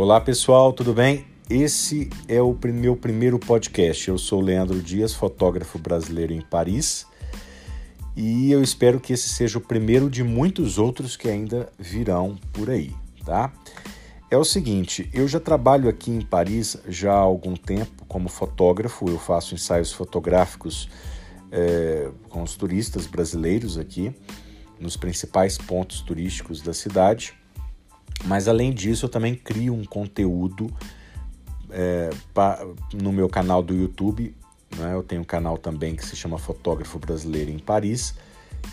Olá pessoal, tudo bem? Esse é o meu primeiro podcast. Eu sou Leandro Dias, fotógrafo brasileiro em Paris, e eu espero que esse seja o primeiro de muitos outros que ainda virão por aí, tá? É o seguinte, eu já trabalho aqui em Paris já há algum tempo como fotógrafo, eu faço ensaios fotográficos é, com os turistas brasileiros aqui nos principais pontos turísticos da cidade. Mas além disso, eu também crio um conteúdo é, pra, no meu canal do YouTube. Né? Eu tenho um canal também que se chama Fotógrafo Brasileiro em Paris.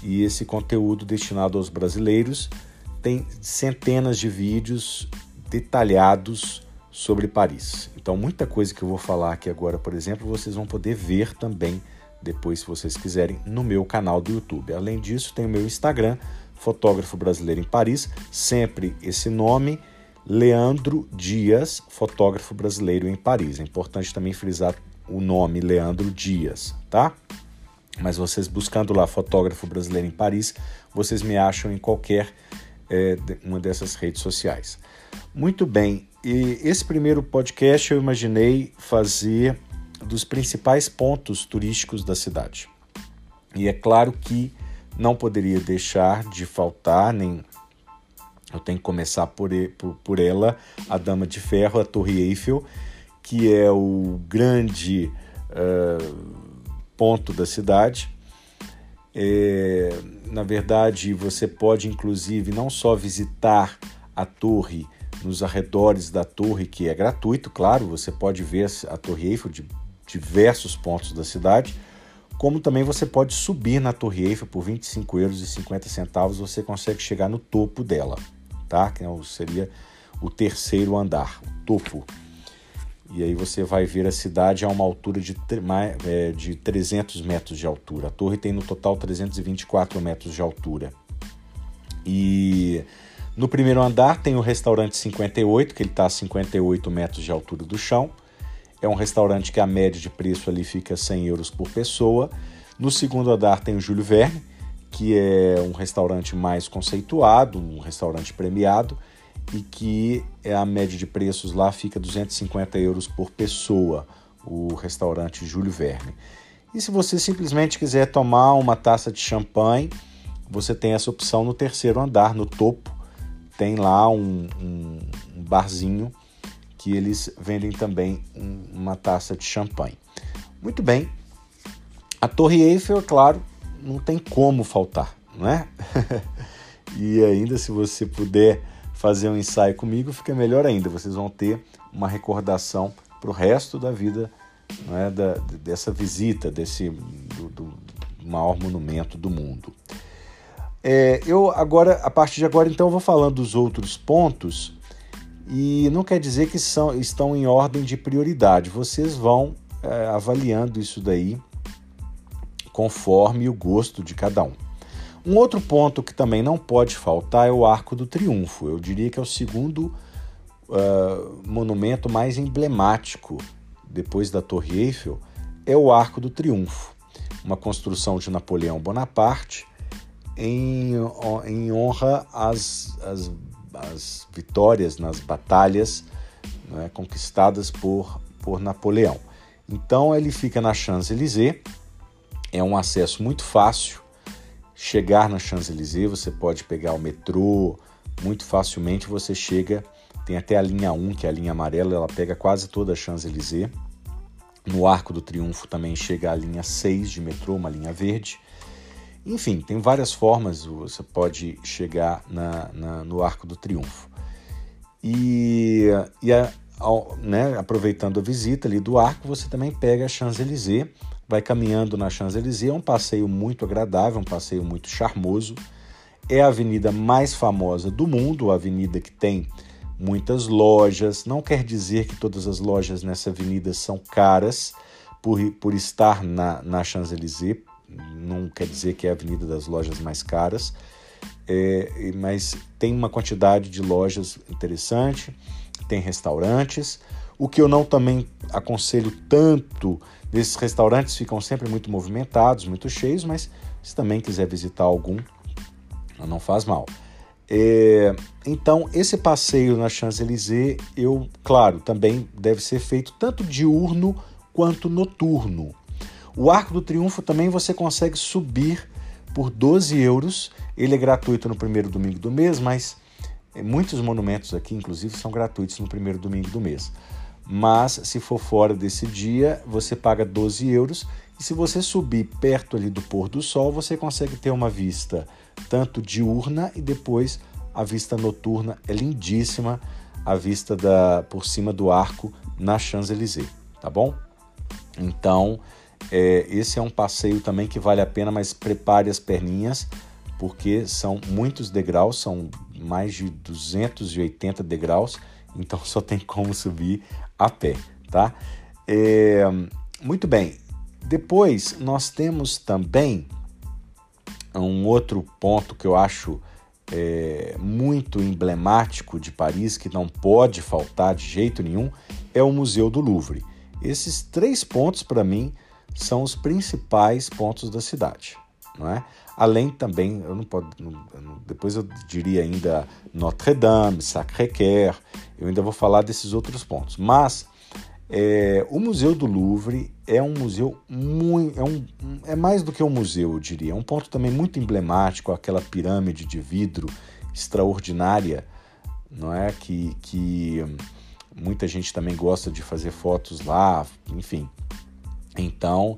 E esse conteúdo destinado aos brasileiros tem centenas de vídeos detalhados sobre Paris. Então, muita coisa que eu vou falar aqui agora, por exemplo, vocês vão poder ver também depois, se vocês quiserem, no meu canal do YouTube. Além disso, tem o meu Instagram, fotógrafo brasileiro em Paris, sempre esse nome, Leandro Dias, fotógrafo brasileiro em Paris. É importante também frisar o nome Leandro Dias, tá? Mas vocês buscando lá fotógrafo brasileiro em Paris, vocês me acham em qualquer é, uma dessas redes sociais. Muito bem, e esse primeiro podcast eu imaginei fazer dos principais pontos turísticos da cidade. E é claro que não poderia deixar de faltar, nem eu tenho que começar por, por, por ela, a Dama de Ferro, a Torre Eiffel, que é o grande uh, ponto da cidade. É, na verdade, você pode inclusive não só visitar a torre nos arredores da torre, que é gratuito, claro, você pode ver a Torre Eiffel de diversos pontos da cidade, como também você pode subir na Torre Eiffel por 25 euros e 50 centavos, você consegue chegar no topo dela, tá? Que é seria o terceiro andar, o topo. E aí você vai ver a cidade a uma altura de, é, de 300 metros de altura. A torre tem no total 324 metros de altura. E no primeiro andar tem o restaurante 58, que ele está a 58 metros de altura do chão. É um restaurante que a média de preço ali fica 100 euros por pessoa. No segundo andar tem o Júlio Verne, que é um restaurante mais conceituado, um restaurante premiado, e que é a média de preços lá fica 250 euros por pessoa, o restaurante Júlio Verne. E se você simplesmente quiser tomar uma taça de champanhe, você tem essa opção no terceiro andar, no topo, tem lá um, um, um barzinho que eles vendem também uma taça de champanhe. Muito bem. A Torre Eiffel, é claro, não tem como faltar, não é? e ainda se você puder fazer um ensaio comigo, fica melhor ainda. Vocês vão ter uma recordação para o resto da vida é? da, dessa visita, desse do, do maior monumento do mundo. É, eu agora, a partir de agora, então, vou falando dos outros pontos e não quer dizer que são, estão em ordem de prioridade. Vocês vão é, avaliando isso daí conforme o gosto de cada um. Um outro ponto que também não pode faltar é o Arco do Triunfo. Eu diria que é o segundo uh, monumento mais emblemático depois da Torre Eiffel é o Arco do Triunfo, uma construção de Napoleão Bonaparte em, em honra às, às as vitórias nas batalhas né, conquistadas por, por Napoleão. Então ele fica na Champs-Élysées, é um acesso muito fácil. Chegar na Champs-Élysées, você pode pegar o metrô muito facilmente, você chega, tem até a linha 1, que é a linha amarela, ela pega quase toda a Champs-Élysées. No Arco do Triunfo também chega a linha 6 de metrô, uma linha verde. Enfim, tem várias formas você pode chegar na, na, no Arco do Triunfo. E, e a, ao, né, aproveitando a visita ali do arco, você também pega a Champs-Élysées, vai caminhando na Champs-Élysées, é um passeio muito agradável, um passeio muito charmoso. É a avenida mais famosa do mundo, a avenida que tem muitas lojas. Não quer dizer que todas as lojas nessa avenida são caras por, por estar na, na Champs-Élysées, não quer dizer que é a avenida das lojas mais caras, é, mas tem uma quantidade de lojas interessante, tem restaurantes. O que eu não também aconselho tanto, esses restaurantes ficam sempre muito movimentados, muito cheios, mas se também quiser visitar algum, não faz mal. É, então, esse passeio na Champs-Élysées, eu, claro, também deve ser feito tanto diurno quanto noturno. O Arco do Triunfo também você consegue subir por 12 euros. Ele é gratuito no primeiro domingo do mês, mas é, muitos monumentos aqui, inclusive, são gratuitos no primeiro domingo do mês. Mas se for fora desse dia, você paga 12 euros. E se você subir perto ali do pôr do sol, você consegue ter uma vista tanto diurna e depois a vista noturna é lindíssima, a vista da por cima do arco na Champs-Élysées, tá bom? Então, é, esse é um passeio também que vale a pena, mas prepare as perninhas, porque são muitos degraus, são mais de 280 degraus, então só tem como subir a pé, tá? É, muito bem. Depois nós temos também um outro ponto que eu acho é, muito emblemático de Paris, que não pode faltar de jeito nenhum, é o Museu do Louvre. Esses três pontos, para mim, são os principais pontos da cidade. Não é? Além também, eu não depois eu diria ainda Notre Dame, Sacré-Cœur, eu ainda vou falar desses outros pontos. Mas é, o Museu do Louvre é um museu muito. É, um, é mais do que um museu, eu diria. É um ponto também muito emblemático, aquela pirâmide de vidro extraordinária, não é? Que, que muita gente também gosta de fazer fotos lá, enfim. Então,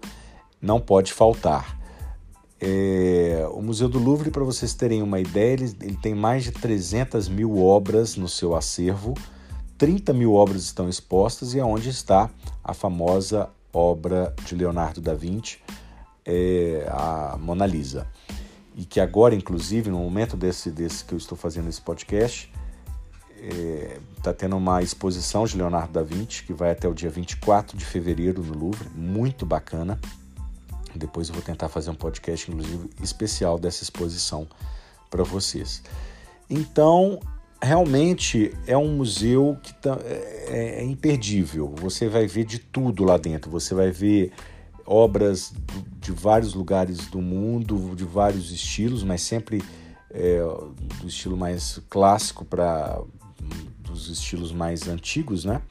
não pode faltar. É, o Museu do Louvre, para vocês terem uma ideia, ele, ele tem mais de 300 mil obras no seu acervo 30 mil obras estão expostas e é onde está a famosa obra de Leonardo da Vinci, é, a Mona Lisa. E que agora, inclusive, no momento desse, desse que eu estou fazendo esse podcast, está é, tendo uma exposição de Leonardo da Vinci que vai até o dia 24 de fevereiro no Louvre, muito bacana. Depois eu vou tentar fazer um podcast, inclusive, especial dessa exposição para vocês. Então, realmente é um museu que tá, é, é, imperdível. Você vai ver de tudo lá dentro. Você vai ver obras de vários lugares do mundo, de vários estilos, mas sempre é, do estilo mais clássico para dos estilos mais antigos, né?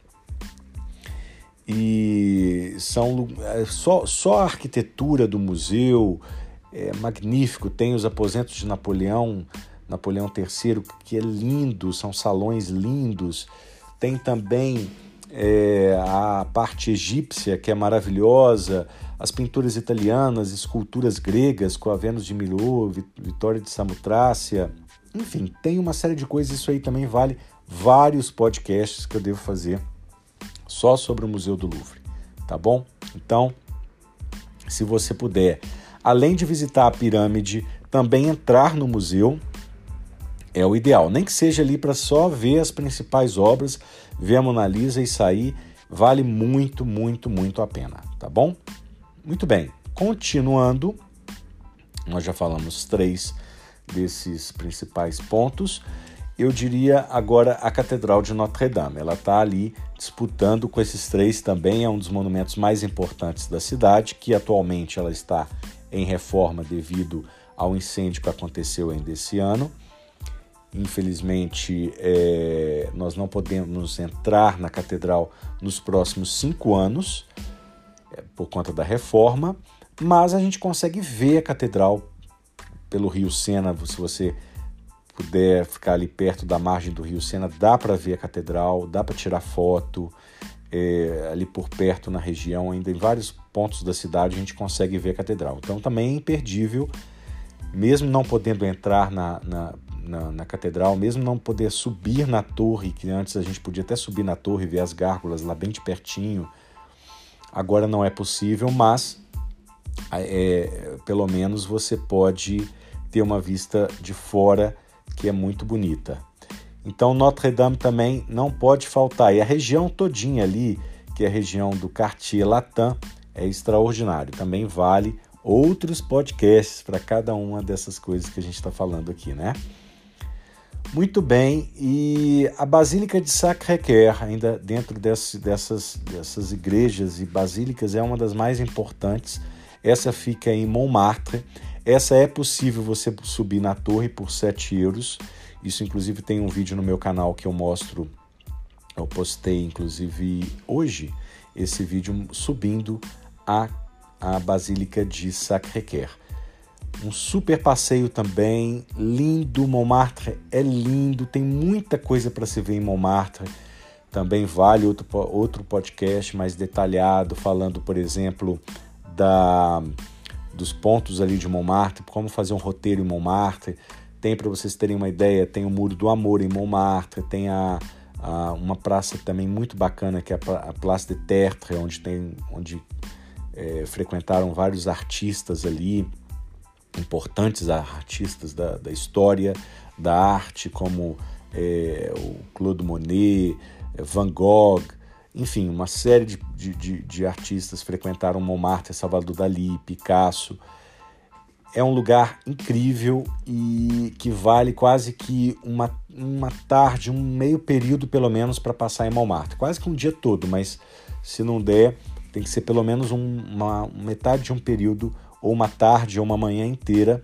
E são é, só, só a arquitetura do museu é magnífico. Tem os aposentos de Napoleão Napoleão III, que é lindo, são salões lindos. Tem também é, a parte egípcia, que é maravilhosa, as pinturas italianas, esculturas gregas, com a Vênus de Milo, Vitória de Samotrácia. Enfim, tem uma série de coisas. Isso aí também vale vários podcasts que eu devo fazer só sobre o Museu do Louvre, tá bom? Então, se você puder, além de visitar a pirâmide, também entrar no museu, é o ideal. Nem que seja ali para só ver as principais obras, ver a Mona Lisa e sair, vale muito, muito, muito a pena, tá bom? Muito bem, continuando, nós já falamos três desses principais pontos. Eu diria agora a Catedral de Notre Dame. Ela está ali disputando com esses três também, é um dos monumentos mais importantes da cidade, que atualmente ela está em reforma devido ao incêndio que aconteceu ainda esse ano. Infelizmente, é, nós não podemos entrar na catedral nos próximos cinco anos, é, por conta da reforma, mas a gente consegue ver a catedral pelo Rio Sena. Se você puder ficar ali perto da margem do Rio Sena, dá para ver a catedral, dá para tirar foto. É, ali por perto na região, ainda em vários pontos da cidade, a gente consegue ver a catedral. Então também é imperdível, mesmo não podendo entrar na, na na, na, catedral, mesmo não poder subir na torre, que antes a gente podia até subir na torre e ver as gárgulas lá bem de pertinho, agora não é possível, mas é, pelo menos você pode ter uma vista de fora que é muito bonita. Então Notre Dame também não pode faltar. E a região todinha ali, que é a região do Quartier Latin, é extraordinário. Também vale outros podcasts para cada uma dessas coisas que a gente está falando aqui, né? Muito bem, e a Basílica de Sacré-Cœur, ainda dentro dessas, dessas igrejas e basílicas, é uma das mais importantes. Essa fica em Montmartre. Essa é possível você subir na torre por 7 euros Isso, inclusive, tem um vídeo no meu canal que eu mostro. Eu postei, inclusive, hoje, esse vídeo subindo a, a Basílica de Sacré-Cœur. Um super passeio também, lindo. Montmartre é lindo, tem muita coisa para se ver em Montmartre. Também vale outro, outro podcast mais detalhado, falando, por exemplo, da, dos pontos ali de Montmartre, como fazer um roteiro em Montmartre. Tem, para vocês terem uma ideia, tem o Muro do Amor em Montmartre, tem a, a uma praça também muito bacana que é a, Place de Tertre, onde, tem, onde é, frequentaram vários artistas ali importantes artistas da, da história da arte, como é, o Claude Monet, é, Van Gogh, enfim, uma série de, de, de, artistas frequentaram Montmartre, Salvador Dali, Picasso. É um lugar incrível e que vale quase que uma, uma tarde, um meio período pelo menos para passar em Montmartre. Quase que um dia todo, mas se não der, tem que ser pelo menos um, uma metade de um período ou uma tarde ou uma manhã inteira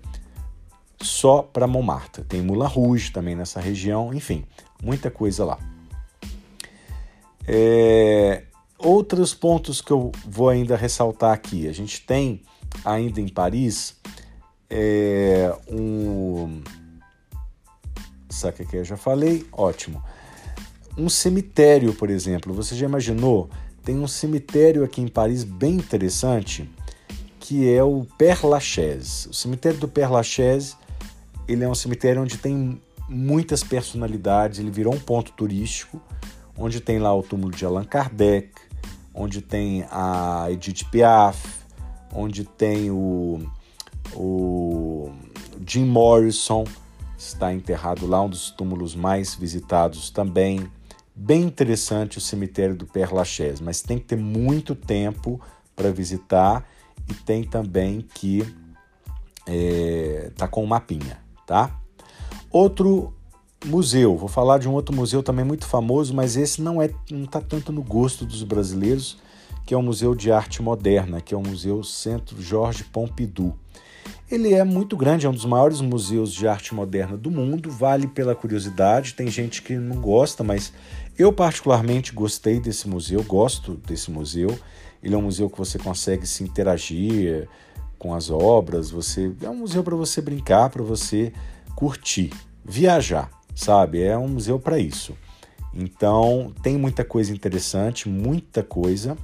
só para Montmartre. Tem Moulin Rouge também nessa região, enfim, muita coisa lá. É, outros pontos que eu vou ainda ressaltar aqui. A gente tem ainda em Paris é, um. O que eu já falei? Ótimo. Um cemitério, por exemplo. Você já imaginou? Tem um cemitério aqui em Paris bem interessante que é o Père Lachaise. O cemitério do Père Lachaise, ele é um cemitério onde tem muitas personalidades, ele virou um ponto turístico, onde tem lá o túmulo de Allan Kardec, onde tem a Edith Piaf, onde tem o, o Jim Morrison, está enterrado lá, um dos túmulos mais visitados também. Bem interessante o cemitério do Père Lachaise, mas tem que ter muito tempo para visitar e tem também que é, tá com o mapinha, tá? Outro museu, vou falar de um outro museu também muito famoso, mas esse não é não tá tanto no gosto dos brasileiros, que é o Museu de Arte Moderna, que é o Museu Centro Jorge Pompidou. Ele é muito grande, é um dos maiores museus de arte moderna do mundo, vale pela curiosidade. Tem gente que não gosta, mas eu particularmente gostei desse museu, gosto desse museu. Ele é um museu que você consegue se interagir com as obras, você é um museu para você brincar, para você curtir, viajar, sabe? É um museu para isso. Então, tem muita coisa interessante, muita coisa.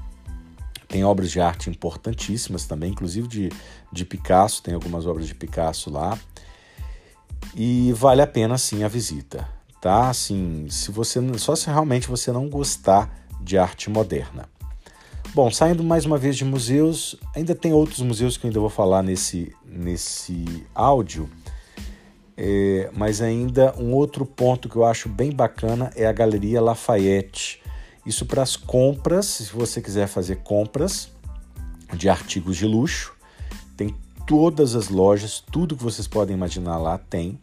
Tem obras de arte importantíssimas também, inclusive de, de Picasso, tem algumas obras de Picasso lá. E vale a pena sim a visita, tá? Assim, se você só se realmente você não gostar de arte moderna. Bom, saindo mais uma vez de museus, ainda tem outros museus que eu ainda vou falar nesse, nesse áudio, é, mas ainda um outro ponto que eu acho bem bacana é a Galeria Lafayette. Isso para as compras, se você quiser fazer compras de artigos de luxo, tem todas as lojas, tudo que vocês podem imaginar lá tem.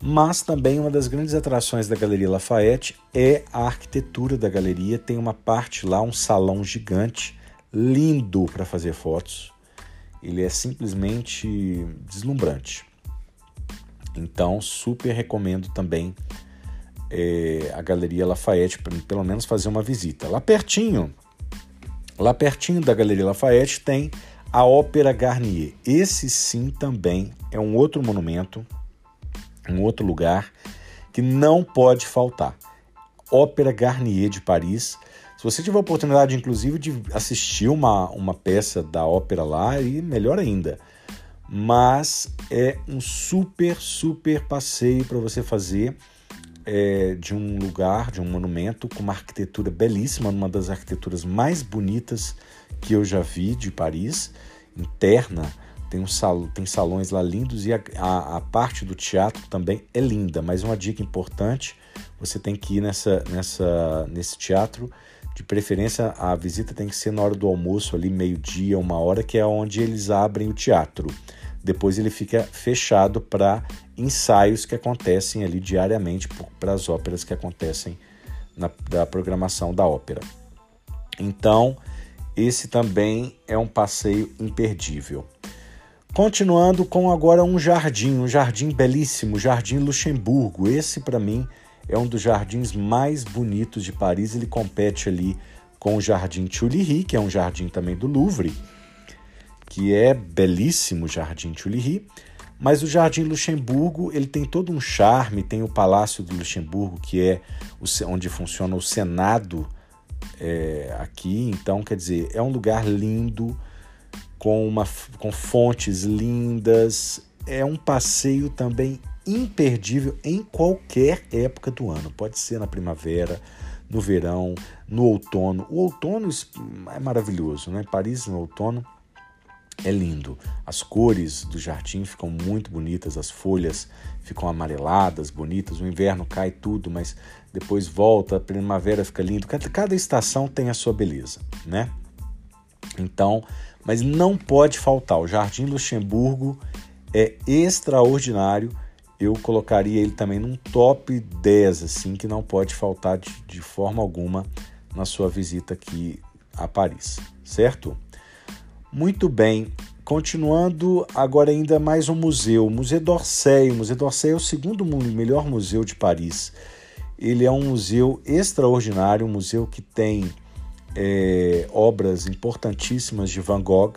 Mas também uma das grandes atrações da Galeria Lafayette é a arquitetura da galeria. Tem uma parte lá, um salão gigante, lindo para fazer fotos. Ele é simplesmente deslumbrante. Então, super recomendo também é, a Galeria Lafayette para pelo menos fazer uma visita. Lá pertinho, lá pertinho da Galeria Lafayette tem a Ópera Garnier. Esse sim também é um outro monumento um outro lugar que não pode faltar. Ópera Garnier de Paris. Se você tiver a oportunidade, inclusive, de assistir uma, uma peça da ópera lá, e melhor ainda. Mas é um super, super passeio para você fazer é, de um lugar, de um monumento com uma arquitetura belíssima, uma das arquiteturas mais bonitas que eu já vi de Paris, interna tem, um sal, tem salões lá lindos e a, a, a, parte do teatro também é linda. Mas uma dica importante: você tem que ir nessa, nessa, nesse teatro. De preferência, a visita tem que ser na hora do almoço, ali meio-dia, uma hora, que é onde eles abrem o teatro. Depois ele fica fechado para ensaios que acontecem ali diariamente, para as óperas que acontecem na da programação da ópera. Então, esse também é um passeio imperdível. Continuando com agora um jardim, um jardim belíssimo, Jardim Luxemburgo. Esse para mim é um dos jardins mais bonitos de Paris. Ele compete ali com o Jardim Tuileries, que é um jardim também do Louvre, que é belíssimo o Jardim Tuileries. Mas o Jardim Luxemburgo ele tem todo um charme. Tem o Palácio do Luxemburgo, que é onde funciona o Senado é, aqui. Então, quer dizer, é um lugar lindo com, uma, com fontes lindas. É um passeio também imperdível em qualquer época do ano. Pode ser na primavera, no verão, no outono. O outono é maravilhoso, né? Paris no outono é lindo. As cores do jardim ficam muito bonitas, as folhas ficam amareladas, bonitas. O inverno cai tudo, mas depois volta, a primavera fica lindo. Cada, cada estação tem a sua beleza, né? Então, mas não pode faltar. O Jardim Luxemburgo é extraordinário. Eu colocaria ele também num top 10, assim, que não pode faltar de, de forma alguma na sua visita aqui a Paris, certo? Muito bem, continuando agora ainda mais um museu, o Museu d'Orsay. O Museu d'Orsay é o segundo melhor museu de Paris. Ele é um museu extraordinário, um museu que tem é, obras importantíssimas de Van Gogh,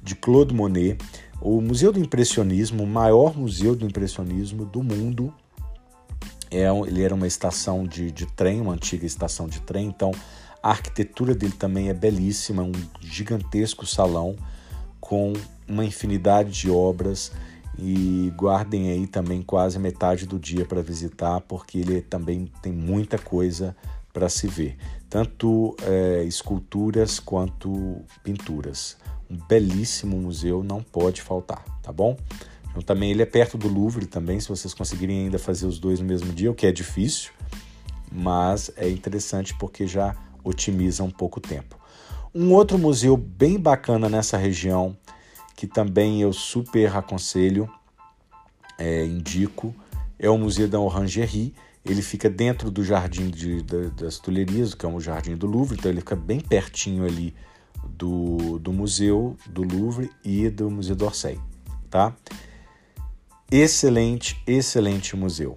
de Claude Monet. O Museu do Impressionismo, o maior museu do impressionismo do mundo, é, ele era uma estação de, de trem, uma antiga estação de trem, então a arquitetura dele também é belíssima, um gigantesco salão com uma infinidade de obras e guardem aí também quase metade do dia para visitar, porque ele também tem muita coisa para se ver tanto é, esculturas quanto pinturas. Um belíssimo museu, não pode faltar, tá bom? Então, também ele é perto do Louvre também, se vocês conseguirem ainda fazer os dois no mesmo dia, o que é difícil, mas é interessante porque já otimiza um pouco o tempo. Um outro museu bem bacana nessa região, que também eu super aconselho, é, indico, é o Museu da Orangerie, ele fica dentro do Jardim de, das Tulherias, que é um jardim do Louvre, então ele fica bem pertinho ali do, do Museu do Louvre e do Museu d'Orsay, tá? Excelente, excelente museu.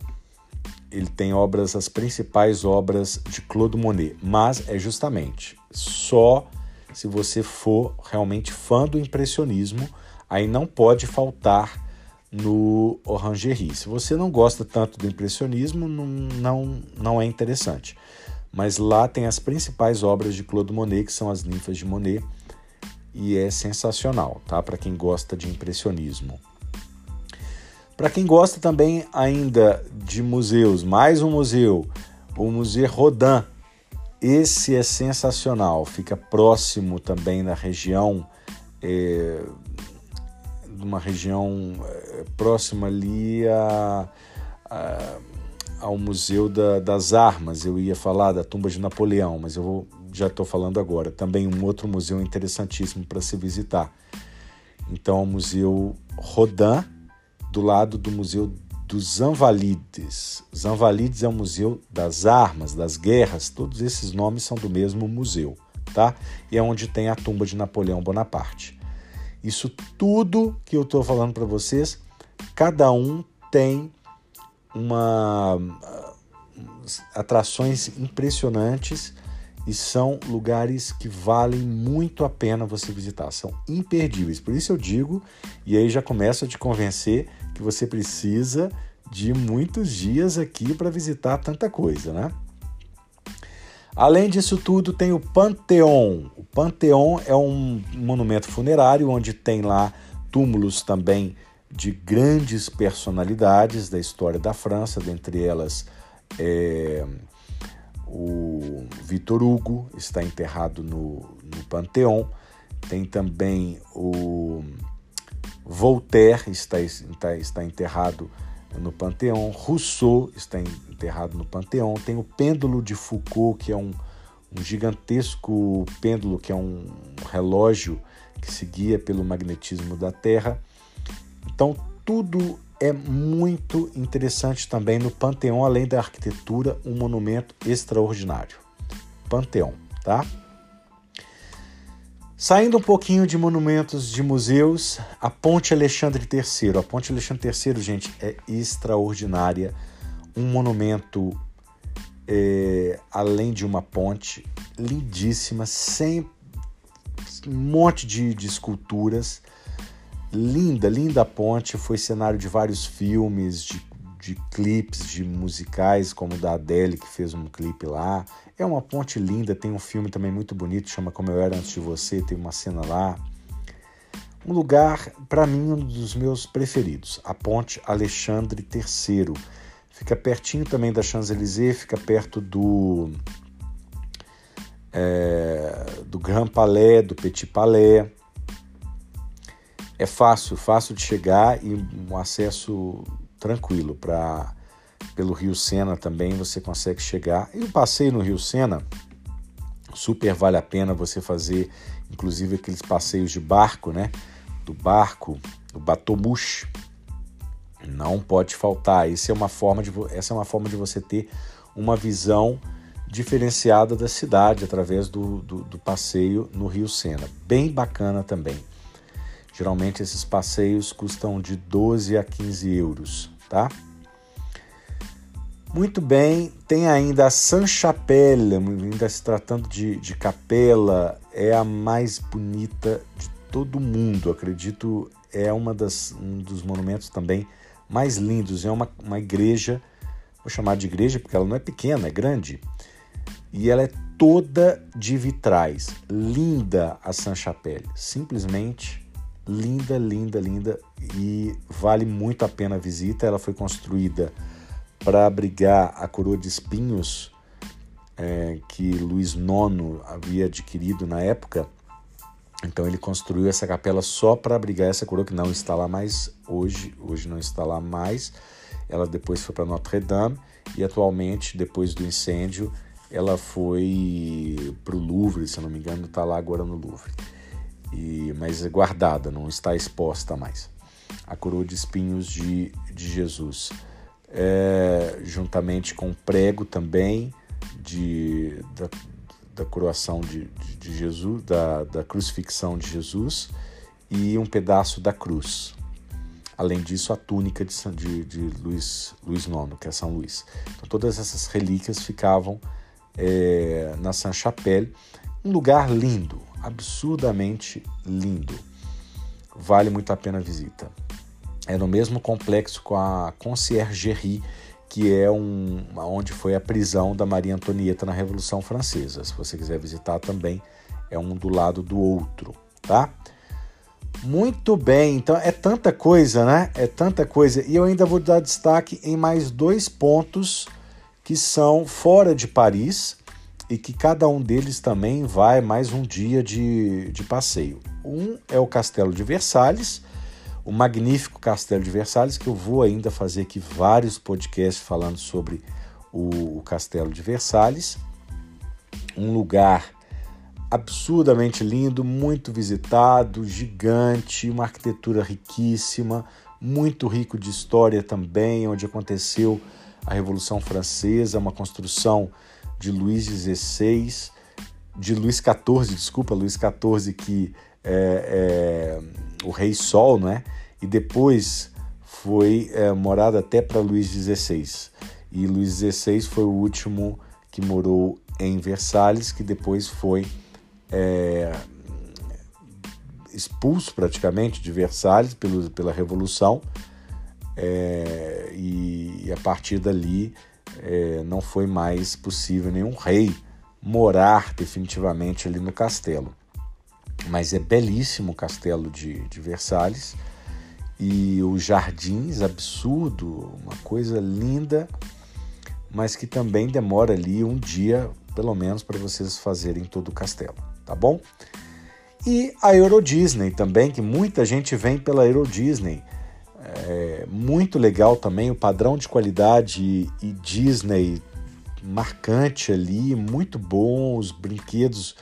Ele tem obras, as principais obras de Claude Monet, mas é justamente só se você for realmente fã do impressionismo, aí não pode faltar no Orangerie. Se você não gosta tanto do impressionismo, não, não, não é interessante. Mas lá tem as principais obras de Claude Monet, que são as ninfas de Monet, e é sensacional, tá? Para quem gosta de impressionismo. Para quem gosta também ainda de museus, mais um museu, o Museu Rodin. Esse é sensacional, fica próximo também na região é, uma região é, próxima ali a, a, ao Museu da, das Armas. Eu ia falar da tumba de Napoleão, mas eu vou, já estou falando agora. Também um outro museu interessantíssimo para se visitar. Então, o Museu Rodin, do lado do Museu dos Invalides. Os Invalides é o Museu das Armas, das Guerras, todos esses nomes são do mesmo museu, tá? E é onde tem a tumba de Napoleão Bonaparte. Isso tudo que eu estou falando para vocês, cada um tem uma atrações impressionantes e são lugares que valem muito a pena você visitar, são imperdíveis. Por isso eu digo, e aí já começo a te convencer que você precisa de muitos dias aqui para visitar tanta coisa, né? Além disso tudo, tem o Panteão. O Panteão é um monumento funerário onde tem lá túmulos também de grandes personalidades da história da França, dentre elas é, o Victor Hugo está enterrado no, no Panteão. Tem também o Voltaire está, está, está enterrado no Panteão, Rousseau está enterrado no Panteão, tem o pêndulo de Foucault, que é um, um gigantesco pêndulo, que é um relógio que se guia pelo magnetismo da Terra. Então, tudo é muito interessante também no Panteão, além da arquitetura, um monumento extraordinário. Panteão, tá? Saindo um pouquinho de monumentos de museus, a Ponte Alexandre III. A Ponte Alexandre III, gente, é extraordinária. Um monumento, é, além de uma ponte, lindíssima, sem um monte de, de esculturas. Linda, linda ponte. Foi cenário de vários filmes, de, de clipes, de musicais, como o da Adele, que fez um clipe lá. É uma ponte linda, tem um filme também muito bonito, chama Como Eu Era Antes de Você, tem uma cena lá. Um lugar, para mim, um dos meus preferidos, a Ponte Alexandre III. Fica pertinho também da Champs-Élysées, fica perto do é, do Grand Palais, do Petit Palais. É fácil, fácil de chegar e um acesso tranquilo para pelo Rio Sena também você consegue chegar. E o passeio no Rio Sena super vale a pena você fazer, inclusive aqueles passeios de barco, né? Do barco, o Batomush. Não pode faltar. Essa é uma forma de, essa é uma forma de você ter uma visão diferenciada da cidade através do, do, do, passeio no Rio Sena. Bem bacana também. Geralmente esses passeios custam de 12 a 15 euros, tá? Muito bem, tem ainda a San Chapelle, ainda se tratando de, de capela, é a mais bonita de todo mundo, acredito, é uma das, um dos monumentos também mais lindos. É uma, uma igreja, vou chamar de igreja porque ela não é pequena, é grande, e ela é toda de vitrais. Linda a San Chapelle, simplesmente linda, linda, linda e vale muito a pena a visita. Ela foi construída para abrigar a coroa de espinhos é, que Luís IX havia adquirido na época. Então ele construiu essa capela só para abrigar essa coroa que não está lá mais hoje, hoje não está lá mais. Ela depois foi para Notre Dame e atualmente, depois do incêndio, ela foi para o Louvre, se não me engano, está lá agora no Louvre. E, mas é guardada, não está exposta mais. A coroa de espinhos de, de Jesus. É, juntamente com o prego também de, da, da coroação de, de, de Jesus, da, da crucifixão de Jesus e um pedaço da cruz. Além disso, a túnica de, de, de Luís, Luís IX, que é São Luís. Então, todas essas relíquias ficavam é, na Saint-Chapelle, um lugar lindo, absurdamente lindo. Vale muito a pena a visita. É no mesmo complexo com a Conciergerie, que é um, onde foi a prisão da Maria Antonieta na Revolução Francesa. Se você quiser visitar também, é um do lado do outro, tá? Muito bem, então é tanta coisa, né? É tanta coisa. E eu ainda vou dar destaque em mais dois pontos que são fora de Paris e que cada um deles também vai mais um dia de, de passeio. Um é o Castelo de Versalhes, o magnífico Castelo de Versalhes, que eu vou ainda fazer aqui vários podcasts falando sobre o, o Castelo de Versalhes. Um lugar absurdamente lindo, muito visitado, gigante, uma arquitetura riquíssima, muito rico de história também, onde aconteceu a Revolução Francesa, uma construção de Luís XVI, de Luís XIV, desculpa, Luís XIV que é, é, o Rei Sol, né? E depois foi é, morada até para Luís XVI. E Luís XVI foi o último que morou em Versalhes, que depois foi é, expulso praticamente de Versalhes pelo, pela Revolução. É, e, e, a partir dali é, não foi mais possível nenhum rei morar definitivamente ali no castelo mas é belíssimo o castelo de, de Versalhes e os jardins, absurdo, uma coisa linda, mas que também demora ali um dia, pelo menos, para vocês fazerem todo o castelo, tá bom? E a Euro Disney também, que muita gente vem pela Euro Disney. É muito legal também o padrão de qualidade e, Disney marcante ali, muito bom, os brinquedos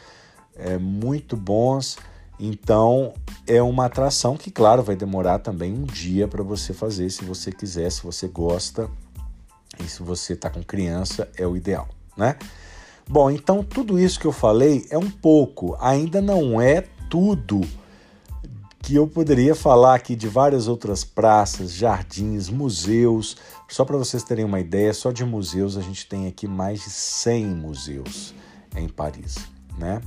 é, muito bons. Então é uma atração que, claro, vai demorar também um dia para você fazer, se você quiser, se você gosta e se você está com criança, é o ideal, né? Bom, então tudo isso que eu falei é um pouco, ainda não é tudo que eu poderia falar aqui de várias outras praças, jardins, museus. Só para vocês terem uma ideia, só de museus a gente tem aqui mais de 100 museus em Paris, né?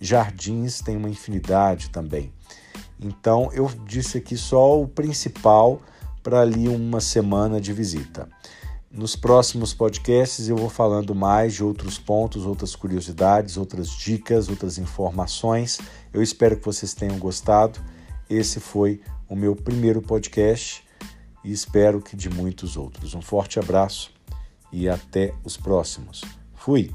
Jardins tem uma infinidade também. Então eu disse aqui só o principal para ali uma semana de visita. Nos próximos podcasts eu vou falando mais de outros pontos, outras curiosidades, outras dicas, outras informações. Eu espero que vocês tenham gostado. Esse foi o meu primeiro podcast e espero que de muitos outros. Um forte abraço e até os próximos. Fui!